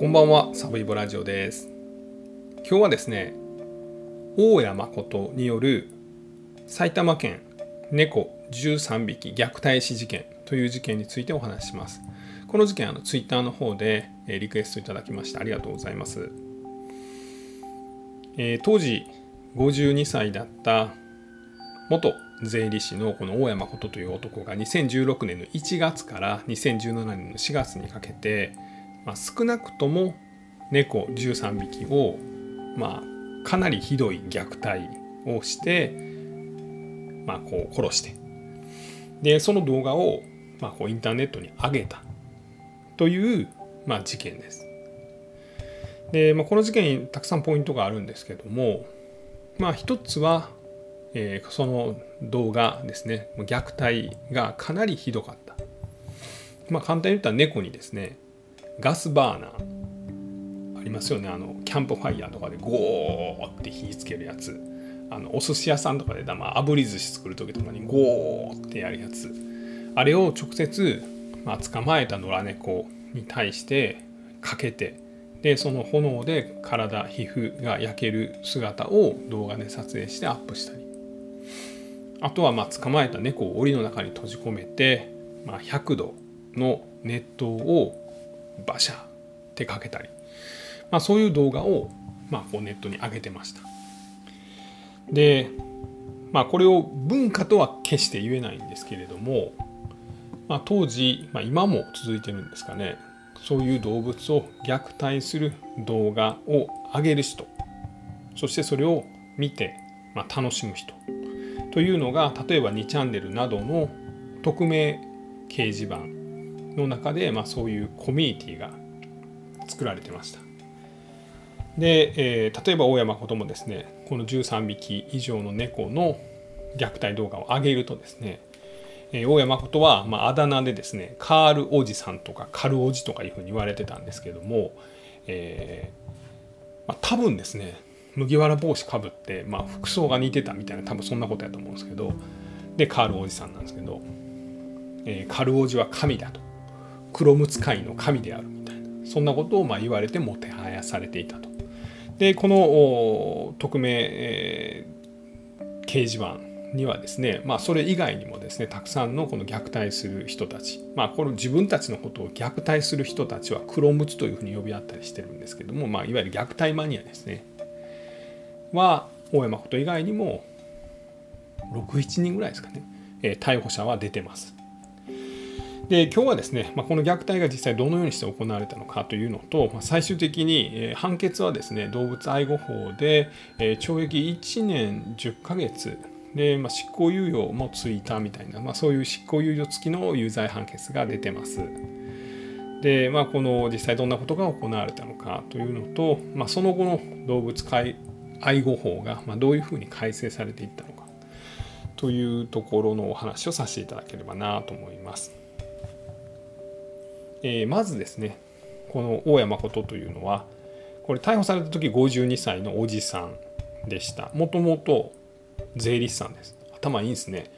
こんばんは、サブイボラジオです。今日はですね、大谷誠による埼玉県猫13匹虐待死事件という事件についてお話しします。この事件、あのツイッターの方でリクエストいただきましてありがとうございます。えー当時52歳だった元税理士のこの大山誠という男が2016年の1月から2017年の4月にかけて、まあ、少なくとも猫13匹を、まあ、かなりひどい虐待をして、まあ、こう殺して。でその動画を、まあ、こうインターネットに上げた。という、まあ、事件です。で、まあ、この事件にたくさんポイントがあるんですけどもまあ一つはえーその動画ですね。虐待がかなりひどかった、まあ、簡単に言ったら猫にですねガスバーナー。ありますよね。あのキャンプファイヤーとかでゴーって火つけるやつ。あのお寿司屋さんとかで、まあ、炙り寿司作る時とかにゴーってやるやつ。あれを直接、まあ、捕まえた野良猫に対してかけてでその炎で体皮膚が焼ける姿を動画で撮影してアップしたり。あとはまあ捕まえた猫を檻の中に閉じ込めて、まあ、100度の熱湯をバシャってかけたり、まあ、そういう動画をまあこうネットに上げてました。で、まあ、これを文化とは決して言えないんですけれども、まあ、当時、まあ、今も続いてるんですかねそういう動物を虐待する動画を上げる人そしてそれを見て、まあ、楽しむ人というのが例えば2チャンネルなどの匿名掲示板の中で、まあ、そういうコミュニティが作られてました。で、えー例えば大山こともですねこの13匹以上の猫の虐待動画を上げるとですね、えー大山ことは、まあ、あだ名でですねカールおじさんとかカルおじとかいうふうに言われてたんですけども、えーまあ、多分ですね麦わら帽子かぶって、まあ、服装が似てたみたいな多分そんなことやと思うんですけどでカールおじさんなんですけど、えーカルおじは神だと黒むつ会の神であるみたいなそんなことをま言われてもてはやされていたと。でこの匿名、えー掲示板にはですね、まあ、それ以外にもですねたくさんのこの虐待する人たち、まあ、この自分たちのことを虐待する人たちは黒むつというふうに呼び合ったりしてるんですけども、まあ、いわゆる虐待マニアですねは大山こと以外にも67人ぐらいですかね、えー逮捕者は出てます。で今日はですね、まあ、この虐待が実際どのようにして行われたのかというのと、まあ、最終的に、え判決はですね動物愛護法で、え懲役1年10ヶ月で、まあ、執行猶予もついたみたいな、まあ、そういう執行猶予付きの有罪判決が出てます。で、まあ、この実際どんなことが行われたのかというのと、まあ、その後の動物愛護法がどういうふうに改正されていったのかというところのお話をさせていただければなと思います。えーまずですねこの大山誠というのはこれ逮捕された時52歳のおじさんでした。もともと税理士さんです。頭いいんですね、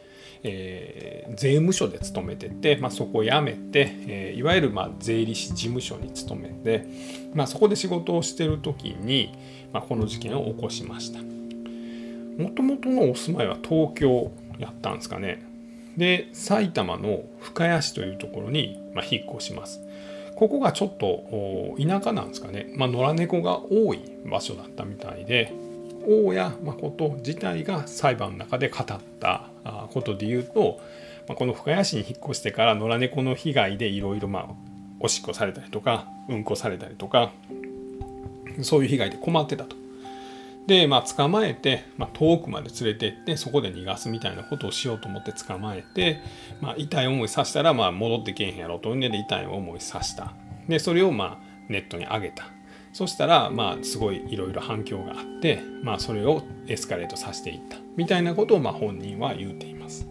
えー税務署で勤めてて、まあ、そこを辞めて、えーいわゆるま税理士事務所に勤めて、まあ、そこで仕事をしてる時に、まあ、この事件を起こしました。もともとのお住まいは東京やったんですかね。で埼玉の深谷市というところに、ま、引っ越しますここがちょっと田舎なんですかね、まあ、野良猫が多い場所だったみたいで大谷誠自体が裁判の中で語ったことで言うと、まあ、この深谷市に引っ越してから野良猫の被害でいろいろまあおしっこされたりとかうんこされたりとかそういう被害で困ってたと。で、まあ、捕まえて、まあ、遠くまで連れてってそこで逃がすみたいなことをしようと思って捕まえて、まあ、痛い思いさせたら、まあ、戻ってけえへんやろというんで痛い思いさせた。でそれを、まあ、ネットに上げた。そしたら、まあ、すごいいろいろ反響があって、まあ、それをエスカレートさせていった。みたいなことを、まあ、本人は言うています。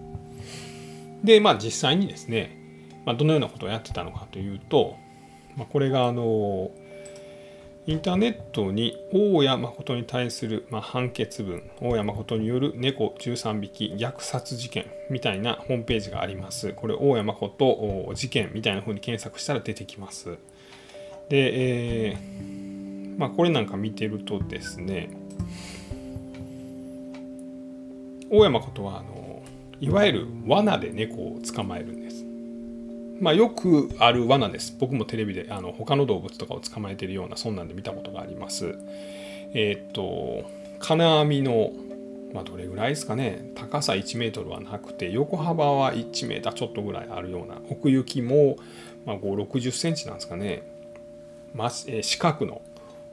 で、まあ、実際にですね、まあ、どのようなことをやってたのかというと、まあ、これがあのインターネットに大谷誠に対する、まあ、判決文大谷誠による猫13匹虐殺事件みたいなホームページがありますこれ大谷誠事件みたいな風に検索したら出てきますで、えー、まあ、これなんか見てるとですね大山ことはあのいわゆる罠で猫を捕まえるん。まあ、よくある罠です。僕もテレビであの他の動物とかを捕まえているようなそんなんで見たことがあります。えー、っと金網のまあ、どれぐらいですかね高さ1メートルはなくて横幅は1メーターちょっとぐらいあるような奥行きも、まあ、5 60センチなんですかね、まあ、四角の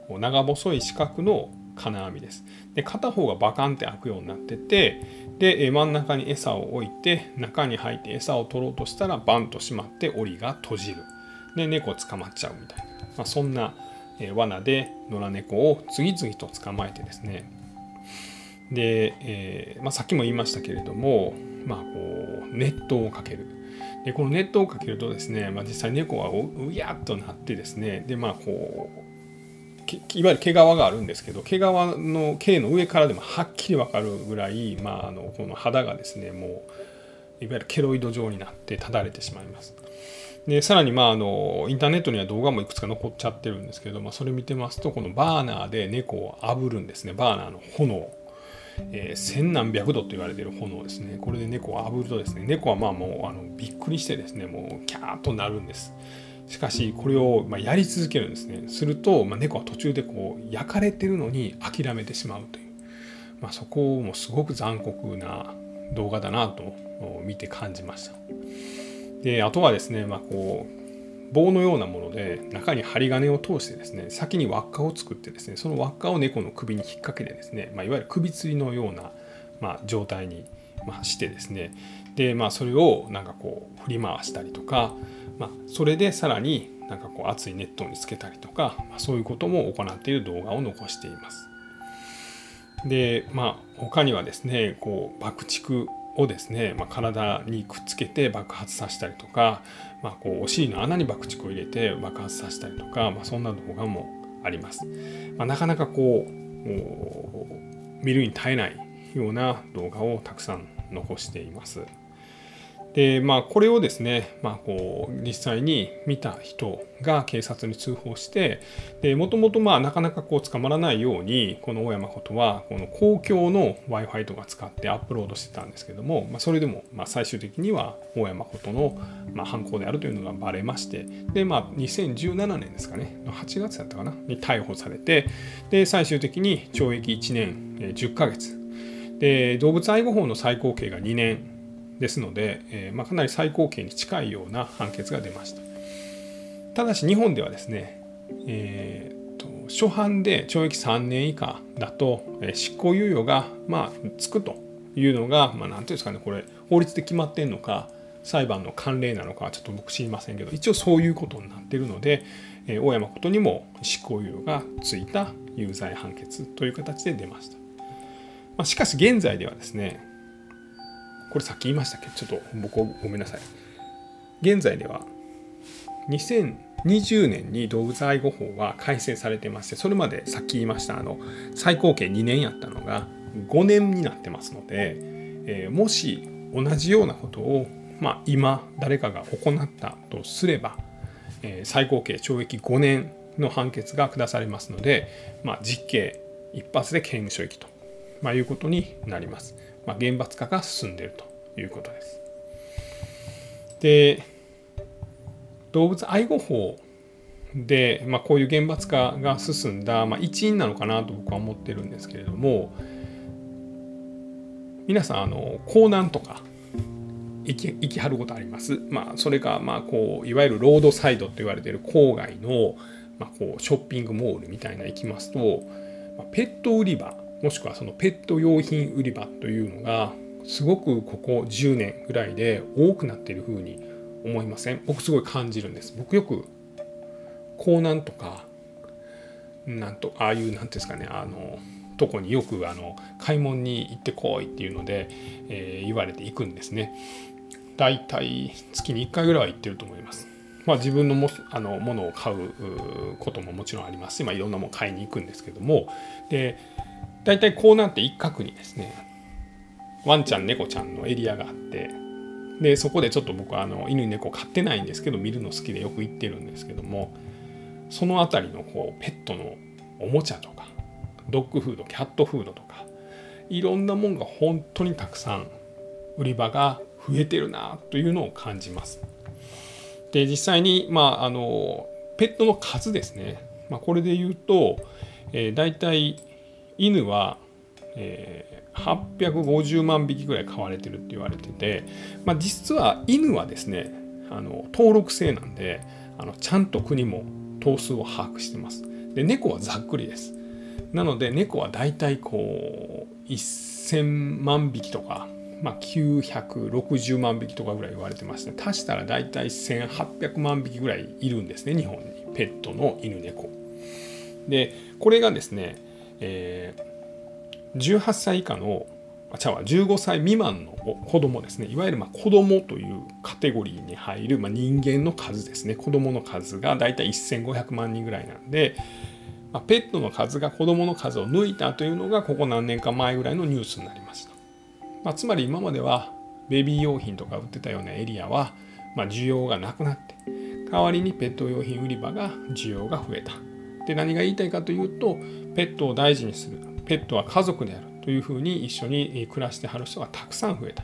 長細い四角の金網です。で片方がバカンって開くようになっててで真ん中に餌を置いて中に入って餌を取ろうとしたらバンと閉まって檻が閉じる。で猫捕まっちゃうみたいな、まあ、そんな罠で野良猫を次々と捕まえてですね。で、えーまあ、さっきも言いましたけれども、まあ、こう熱湯をかける。でこの熱湯をかけるとですね、まあ、実際猫はうやっとなってですね。でまあこういわゆる毛皮があるんですけど毛皮の毛の上からでもはっきり分かるぐらい、まあ、あのこの肌がですねもういわゆるケロイド状になってただれてしまいます。でさらにまああのインターネットには動画もいくつか残っちゃってるんですけど、まあ、それ見てますとこのバーナーで猫を炙るんですね。バーナーの炎。えー、千何百度と言われている炎ですね。これで猫を炙るとですね猫はまあもうあのびっくりしてですねもうキャーッとなるんです。しかしこれをまやり続けるんですね。すると、ま、猫は途中でこう焼かれてるのに諦めてしまうという、まあ、そこもすごく残酷な動画だなと見て感じました。であとはですね、まあ、こう棒のようなもので中に針金を通してですね先に輪っかを作ってですねその輪っかを猫の首に引っ掛けてですね、まあ、いわゆる首吊りのような、ま、状態に、ましてですねで、まあ、それをなんかこう振り回したりとか、まあ、それでさらになんかこう熱いネットにつけたりとか、まあ、そういうことも行っている動画を残しています。でまあ他にはですねこう爆竹をですね、まあ、体にくっつけて爆発させたりとか、まあ、こうお尻の穴に爆竹を入れて爆発させたりとか、まあ、そんな動画もあります。まあ、なかなかこう見るに耐えないような動画をたくさん残しています。でまあこれをですね、まあ、こう実際に見た人が警察に通報してもともとなかなかこう捕まらないようにこの大山ことはこの公共の w i f i とか使ってアップロードしてたんですけども、まあ、それでもまあ最終的には大山ことのまあ犯行であるというのがバレましてで、まあ、2017年ですかね8月だったかなに逮捕されてで最終的に懲役1年10ヶ月で動物愛護法の最高刑が2年ですので、えー、まあ、かなり最高刑に近いような判決が出ました。ただし日本ではですね、えーと、初犯で懲役3年以下だと、えー、執行猶予が、まあ、つくというのが、まあ、ていうんですかねこれ法律で決まってんのか裁判の慣例なのかちょっと僕知りませんけど一応そういうことになっているので、えー、大山ことにも執行猶予がついた有罪判決という形で出ました。まあ、しかし現在ではですねこれさっき言いましたけ？どちょっと僕ごめんなさい。現在では2020年に動物愛護法は改正されてましてそれまでさっき言いましたあの最高刑2年やったのが5年になってますので、えー、もし同じようなことを、まあ、今誰かが行ったとすれば、えー、最高刑懲役5年の判決が下されますので、まあ、実刑一発で刑務所行きと、まあ、いうことになります。まあ、厳罰化が進んでいるということです。で動物愛護法で、まあ、こういう厳罰化が進んだ、まあ、一因なのかなと僕は思ってるんですけれども皆さんあの港南とか行き行きはることあります。まあ、それか、まあ、こういわゆるロードサイドと言われている郊外の、まあ、こうショッピングモールみたいな行きますと、まあ、ペット売り場もしくはそのペット用品売り場というのがすごくここ10年ぐらいで多くなっているふうに思いません？僕すごい感じるんです。僕よく港南とかなんとああいう何ていうんですかねあのとこによくあの買い物に行ってこいっていうので、えー、言われて行くんですね。だいたい月に1回ぐらいは行ってると思います。まあ、自分のもあのものを買うことももちろんありますし、まあ、いろんなもの買いに行くんですけども。で大体こうなって一角にですねワンちゃん猫ちゃんのエリアがあってでそこでちょっと僕はあの犬猫飼ってないんですけど見るの好きでよく行ってるんですけどもその辺りのこうペットのおもちゃとかドッグフードキャットフードとかいろんなもんが本当にたくさん売り場が増えてるなというのを感じます。で実際に、まあ、あのペットの数ですね、まあ、これで言うと、えー、大体犬は、えー、850万匹ぐらい飼われてるって言われてて、まあ、実は犬はですねあの登録制なんであのちゃんと国も頭数を把握してます。で猫はざっくりです。なので猫は大体こう1000万匹とかまあ、960万匹とかぐらい言われてまして足したら大体1800万匹ぐらいいるんですね日本にペットの犬猫。でこれがですね、えー、18歳以下のちゃうわ15歳未満の子供ですねいわゆるまあ子供というカテゴリーに入る、まあ、人間の数ですね子供の数が大体1500万人ぐらいなんで、まあ、ペットの数が子供の数を抜いたというのがここ何年か前ぐらいのニュースになりました。まあ、つまり今まではベビー用品とか売ってたようなエリアは、まあ、需要がなくなって代わりにペット用品売り場が需要が増えた。で何が言いたいかというとペットを大事にするペットは家族であるというふうに一緒に暮らしてはる人がたくさん増えた。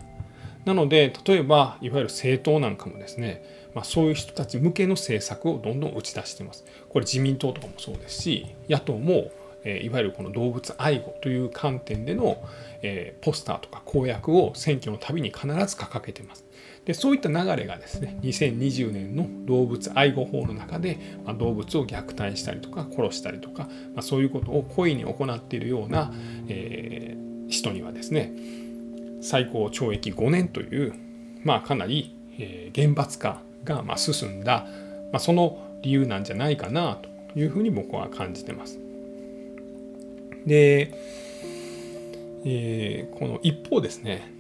なので例えばいわゆる政党なんかもですね、まあ、そういう人たち向けの政策をどんどん打ち出しています。これ自民党とかもそうですし野党もえいわゆるこの動物愛護という観点での、えポスターとか公約を選挙のたびに必ず掲げてます。でそういった流れがですね2020年の動物愛護法の中で、まあ、動物を虐待したりとか殺したりとか、まあ、そういうことを故意に行っているような、えー、人にはですね最高懲役5年という、まあ、かなり、え、厳罰化がま進んだ、ま、その理由なんじゃないかなというふうに僕は感じてます。で、えー、この一方ですね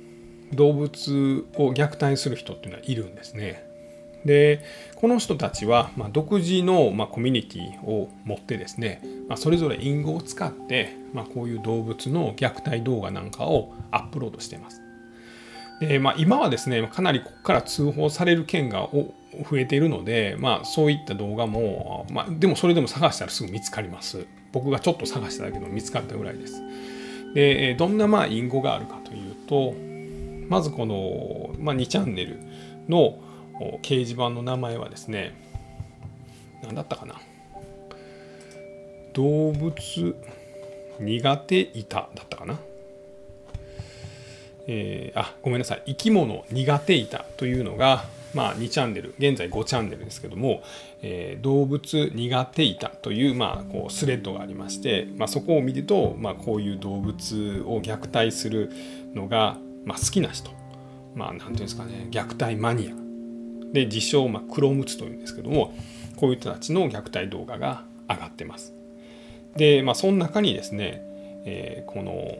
動物を虐待する人っていうのはいるんですね。でこの人たちは、まあ、独自の、まあ、コミュニティを持ってですね、まあ、それぞれ隠語を使って、まあ、こういう動物の虐待動画なんかをアップロードしています。でまあ、今はですねかなりここから通報される件が増えているので、まあ、そういった動画も、まあ、でもそれでも探したらすぐ見つかります。僕がちょっと探しただけの見つかったぐらいです。でどんなまあ隠語があるかというとまずこの、まあ、2チャンネルの掲示板の名前はですね何だったかな動物苦手板だったかなえー、あごめんなさい生き物苦手板というのがまあ、2チャンネル現在5チャンネルですけども、えー、動物苦手いたという,、まあ、こうスレッドがありまして、まあ、そこを見ると、まあ、こういう動物を虐待するのが、まあ、好きな人、まあ、なんていうんですかね虐待マニアで自称、まあ、黒ムツというんですけどもこういう人たちの虐待動画が上がってます。で、まあ、その中にですね、えー、この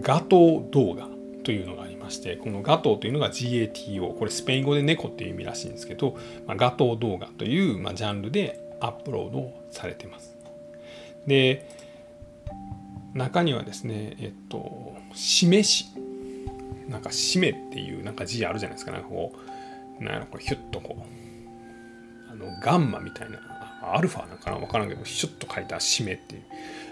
ガト動画というのがありましてこのガトーというのが GATO これスペイン語で猫っていう意味らしいんですけど、まあ、ガトー動画という、まあ、ジャンルでアップロードされてます。で中にはですねえっと示し。なんか締めっていうなんか字あるじゃないですか。なんかこうなんやろこれヒュッとこうあのガンマみたいなアルファなんかな分からんけどシュッと書いた締めっていう。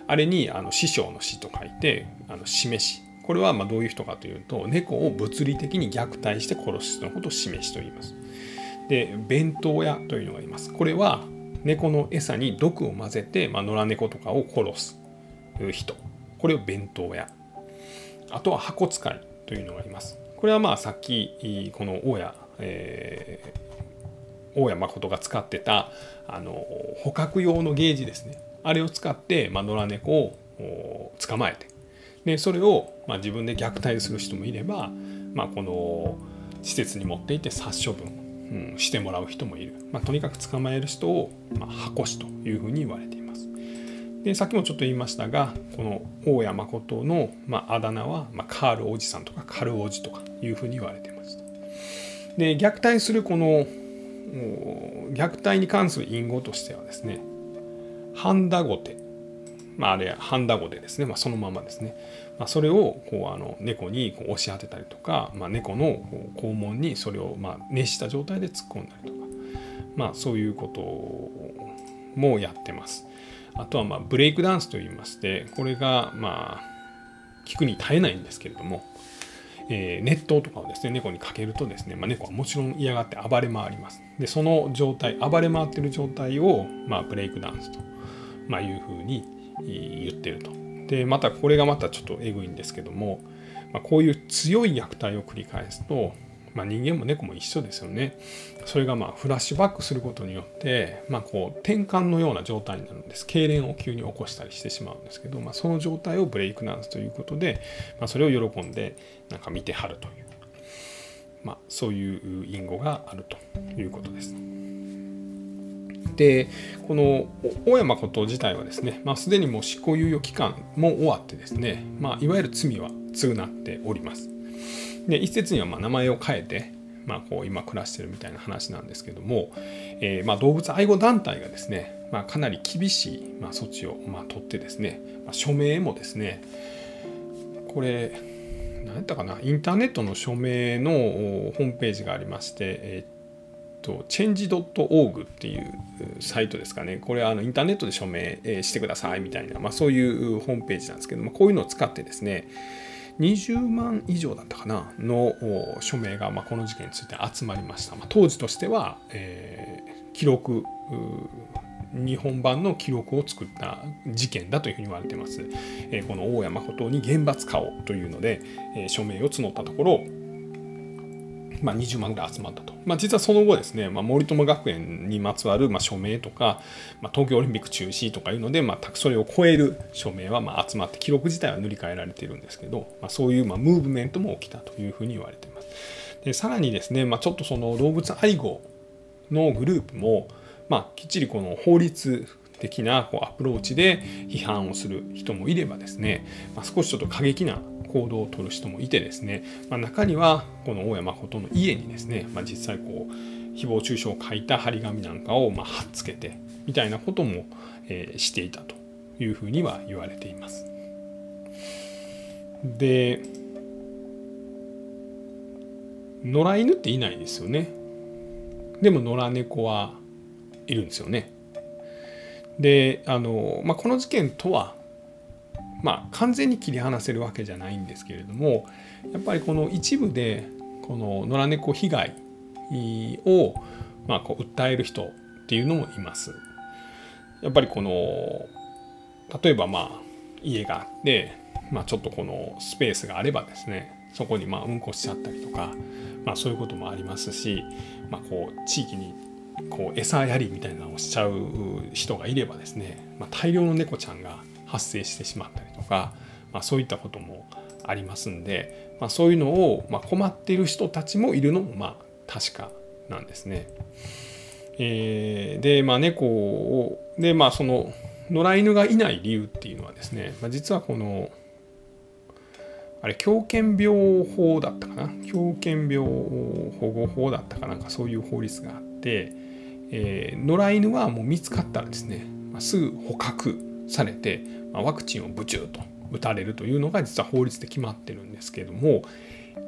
あれにあの師匠の師と書いてあの示し。これはまどういう人かというと猫を物理的に虐待して殺す人のことを示しと言います。で弁当屋というのがいます。これは猫の餌に毒を混ぜて、まあ、野良猫とかを殺す人これを弁当屋あとは箱使いというのがいますこれはまあさっきこの大家、えー、大家誠が使ってたあの捕獲用のゲージですねあれを使って、まあ、野良猫を捕まえてでそれを、ま、自分で虐待する人もいれば、まあ、この施設に持っていて殺処分、うん、してもらう人もいる、まあ、とにかく捕まえる人を、まあ、箱師というふうに言われています。でさっきもちょっと言いましたがこの大谷誠の、まあ、あだ名は、まあ、カールおじさんとかカルおじとかいうふうに言われています。で虐待するこの虐待に関する隠語としてはですねハンダゴテまあ、あれハンダゴでですね、まあ、そのままですね、まあ、それをこうあの猫にこう押し当てたりとか、まあ、猫の肛門にそれをまあ熱した状態で突っ込んだりとか、まあ、そういうこともやってます。あとはまあブレイクダンスといいましてこれがまあ聞くに耐えないんですけれども、えー、熱湯とかをですね猫にかけるとですね、まあ、猫はもちろん嫌がって暴れ回ります。でその状態暴れ回ってる状態を、まあ、ブレイクダンスと、まあ、いうふうに言ってるとでまたこれがまたちょっとえぐいんですけども、まあ、こういう強い虐待を繰り返すとまあ、人間も猫も一緒ですよね。それがまあフラッシュバックすることによって、まあ、こう転換のような状態になるんです。痙攣を急に起こしたりしてしまうんですけど、まあ、その状態をブレイクダンスということで、まあ、それを喜んでなんか見てはるという、まあ、そういう隠語があるということです。でこの大山こと自体はですね、まあ、すでにもう執行猶予期間も終わってですね、まあ、いわゆる罪は償っております。で一説にはま名前を変えて、まあ、こう今暮らしてるみたいな話なんですけども、えー、ま動物愛護団体がですね、ま、かなり厳しい、ま措置をま取ってですね、ま署名もですねこれ何やったかなインターネットの署名のホームページがありまして、えーと change.org っていうサイトですかね。これはあのインターネットで署名してくださいみたいな、まあ、そういうホームページなんですけども、こういうのを使ってですね、20万以上だったかなの署名が、まあ、この事件について集まりました、まあ、当時としては、えー、記録日本版の記録を作った事件だというふうに言われてます、えー、この大山誠に厳罰化をというので、えー、署名を募ったところまあ、20万ぐらい集まったと。まあ、実はその後ですね、まあ、森友学園にまつわるま署名とか、まあ、東京オリンピック中止とかいうので、まあ、それを超える署名はま集まって記録自体は塗り替えられているんですけど、まあ、そういうまムーブメントも起きたというふうに言われています。でさらにですね、まあ、ちょっとその動物愛護のグループも、まあ、きっちりこの法律的なこうアプローチで批判をする人もいればですね、まあ、少しちょっと過激な行動をとる人もいてですね、まあ、中にはこの大山誠の家にですね、まあ、実際こう誹謗中傷を書いた張り紙なんかをま貼っつけてみたいなことも、えー、していたというふうには言われています。で野良犬っていないですよね。でも野良猫はいるんですよね。であの、まあ、この事件とはまあ、完全に切り離せるわけじゃないんですけれどもやっぱりこの一部でこの野良猫被害を、まあ、こう訴える人っていうのもいます。やっぱりこの例えばまあ家があって、まあ、ちょっとこのスペースがあればですねそこにまあうんこしちゃったりとか、まあ、そういうこともありますし、まあ、こう地域にこう餌やりみたいなのをしちゃう人がいればですね、まあ、大量の猫ちゃんが発生してしまったりか、まあ、そういったこともありますんで、まあ、そういうのを、ま困っている人たちもいるのもまあ確かなんですね。えー、で、まあ、猫をでまあその野良犬がいない理由っていうのはですね、まあ、実はこのあれ狂犬病法だったかな？狂犬病保護法だったかなんかそういう法律があって、えー、野良犬はもう見つかったらですね、まあ、すぐ捕獲されて、ま、ワクチンをブチューと打たれるというのが実は法律で決まってるんですけども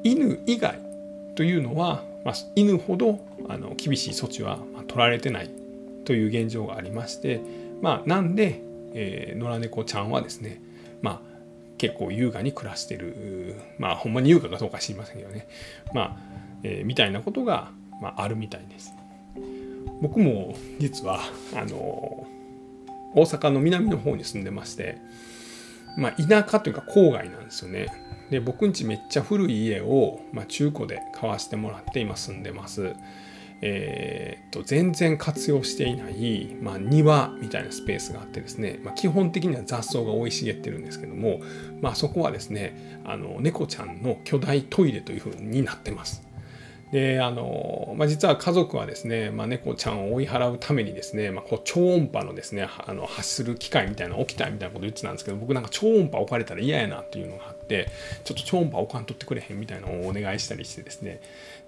犬以外というのは、ま、犬ほどあの厳しい措置は取られてないという現状がありまして、まあ、なんで、えー、野良猫ちゃんはですね、まあ、結構優雅に暮らしてるまあほんまに優雅かどうか知りませんけどねまあ、えー、みたいなことが、まあ、あるみたいです。僕も実はあの大阪の南の方に住んでまして、まあ、田舎というか郊外なんですよね。で僕んちめっちゃ古い家を、まあ、中古で買わしてもらって今住んでます。えー、と全然活用していない、まあ、庭みたいなスペースがあってですね、まあ、基本的には雑草が生い茂ってるんですけども、まあ、そこはですねあの猫ちゃんの巨大トイレというふうになってます。であの、まあ、実は家族はですね、まあ、猫ちゃんを追い払うためにですね、まあ、こう超音波のですねあの発する機械みたいな起きたみたいなこと言ってたんですけど僕なんか超音波置かれたら嫌やなっていうのがあってちょっと超音波置かんとってくれへんみたいなのをお願いしたりしてですね。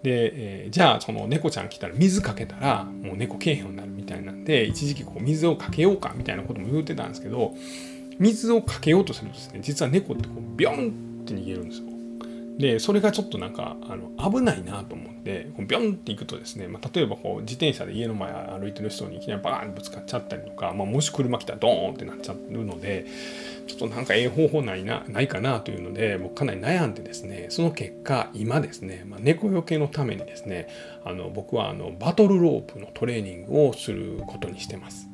で、えー、じゃあその猫ちゃん来たら水かけたらもう猫けえへんようになるみたいなんで一時期こう水をかけようかみたいなことも言ってたんですけど水をかけようとするとですね実は猫ってこうビョンって逃げるんですよ。でそれがちょっとなんかあの危ないなと思ってこうビョンっていくとですね、まあ、例えばこう自転車で家の前歩いてる人にいきなりバーンぶつかっちゃったりとか、まあ、もし車来たらドーンってなっちゃうのでちょっとなんかええ方法ないなないかなというので僕かなり悩んでですねその結果今ですね、まあ、猫よけのためにですねあの僕はあのバトルロープのトレーニングをすることにしてます。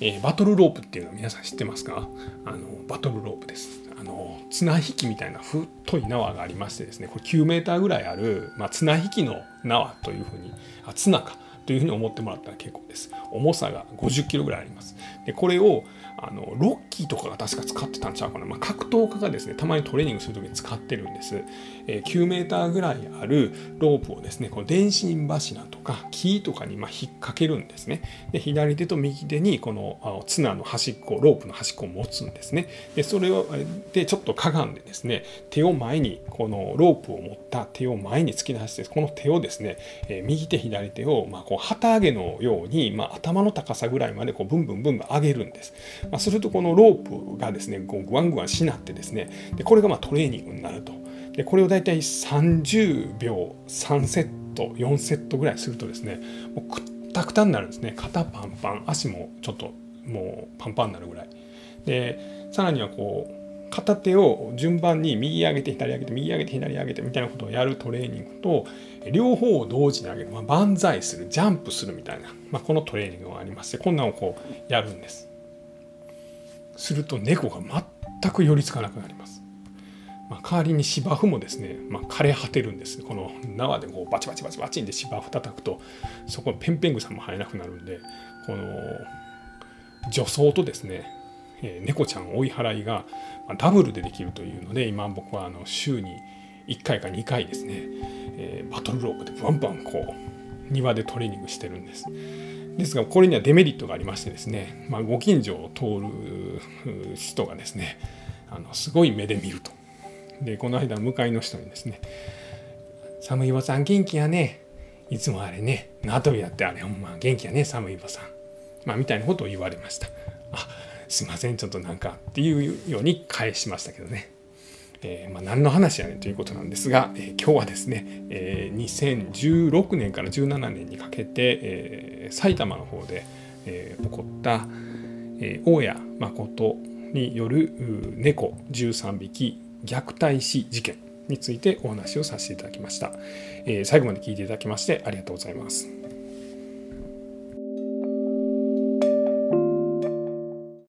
えー、バトルロープっていうのは皆さん知ってますか？あのバトルロープです。の綱引きみたいな太い縄がありましてですねこれ9メーターぐらいある、まあ、綱引きの縄というふうにあ綱かというふうに思ってもらったら結構です。重さが50キロぐらいあります。でこれをあのロッキーとかが確か使ってたんちゃうかな、まあ、格闘家がですねたまにトレーニングする時に使ってるんです、えー、9メーターぐらいあるロープをですねこの電信柱とか木とかにま引っ掛けるんですね。で左手と右手にこの綱の端っこロープの端っこを持つんですね。でそれをでちょっとかがんでですね手を前にこのロープを持った手を前に突き出してこの手をですね、えー、右手左手をまこう旗揚げのように、まあ、頭の高さぐらいまでこうブンブンブンブン上げるんです。まあ、するとこのロープがですねこうグワングワンしなってですねでこれがまトレーニングになると。でこれを大体30秒3セット4セットぐらいするとですねもうくったくたになるんですね。肩パンパン足もちょっともうパンパンになるぐらい。でさらにはこう片手を順番に右上げて左上げて右上げて左上げてみたいなことをやるトレーニングと両方を同時に上げる、まあ、万歳するジャンプするみたいな、まあ、このトレーニングがありましてこんなのをこうやるんです。すると猫が全く寄りつかなくなります。まあ、代わりに芝生もですね、まあ、枯れ果てるんですこの縄でこうバチバチバチバチンで芝生叩くとそこペンペン草も生えなくなるんでこの除草とですね、えー、猫ちゃん追い払いがダブルでできるというので今僕はあの週に1回か2回ですね、えー、バトルロープでバンバンこう庭でトレーニングしてるんです。ですがこれにはデメリットがありましてですね、まあ、ご近所を通る人がですねあのすごい目で見ると。でこの間向かいの人にですね「寒いおばさん元気やね」いつもあれね縄跳びやってあれほんま元気やね寒いおばさん。まあみたいなことを言われました。あすいませんちょっとなんかっていうように返しましたけどね。えー、まあ、何の話やねんということなんですが、えー、今日はですね、えー、2016年から17年にかけて、え埼玉の方で、え起こった、え大谷誠による猫13匹虐待死事件についてお話をさせていただきました、え最後まで聞いていただきましてありがとうございます。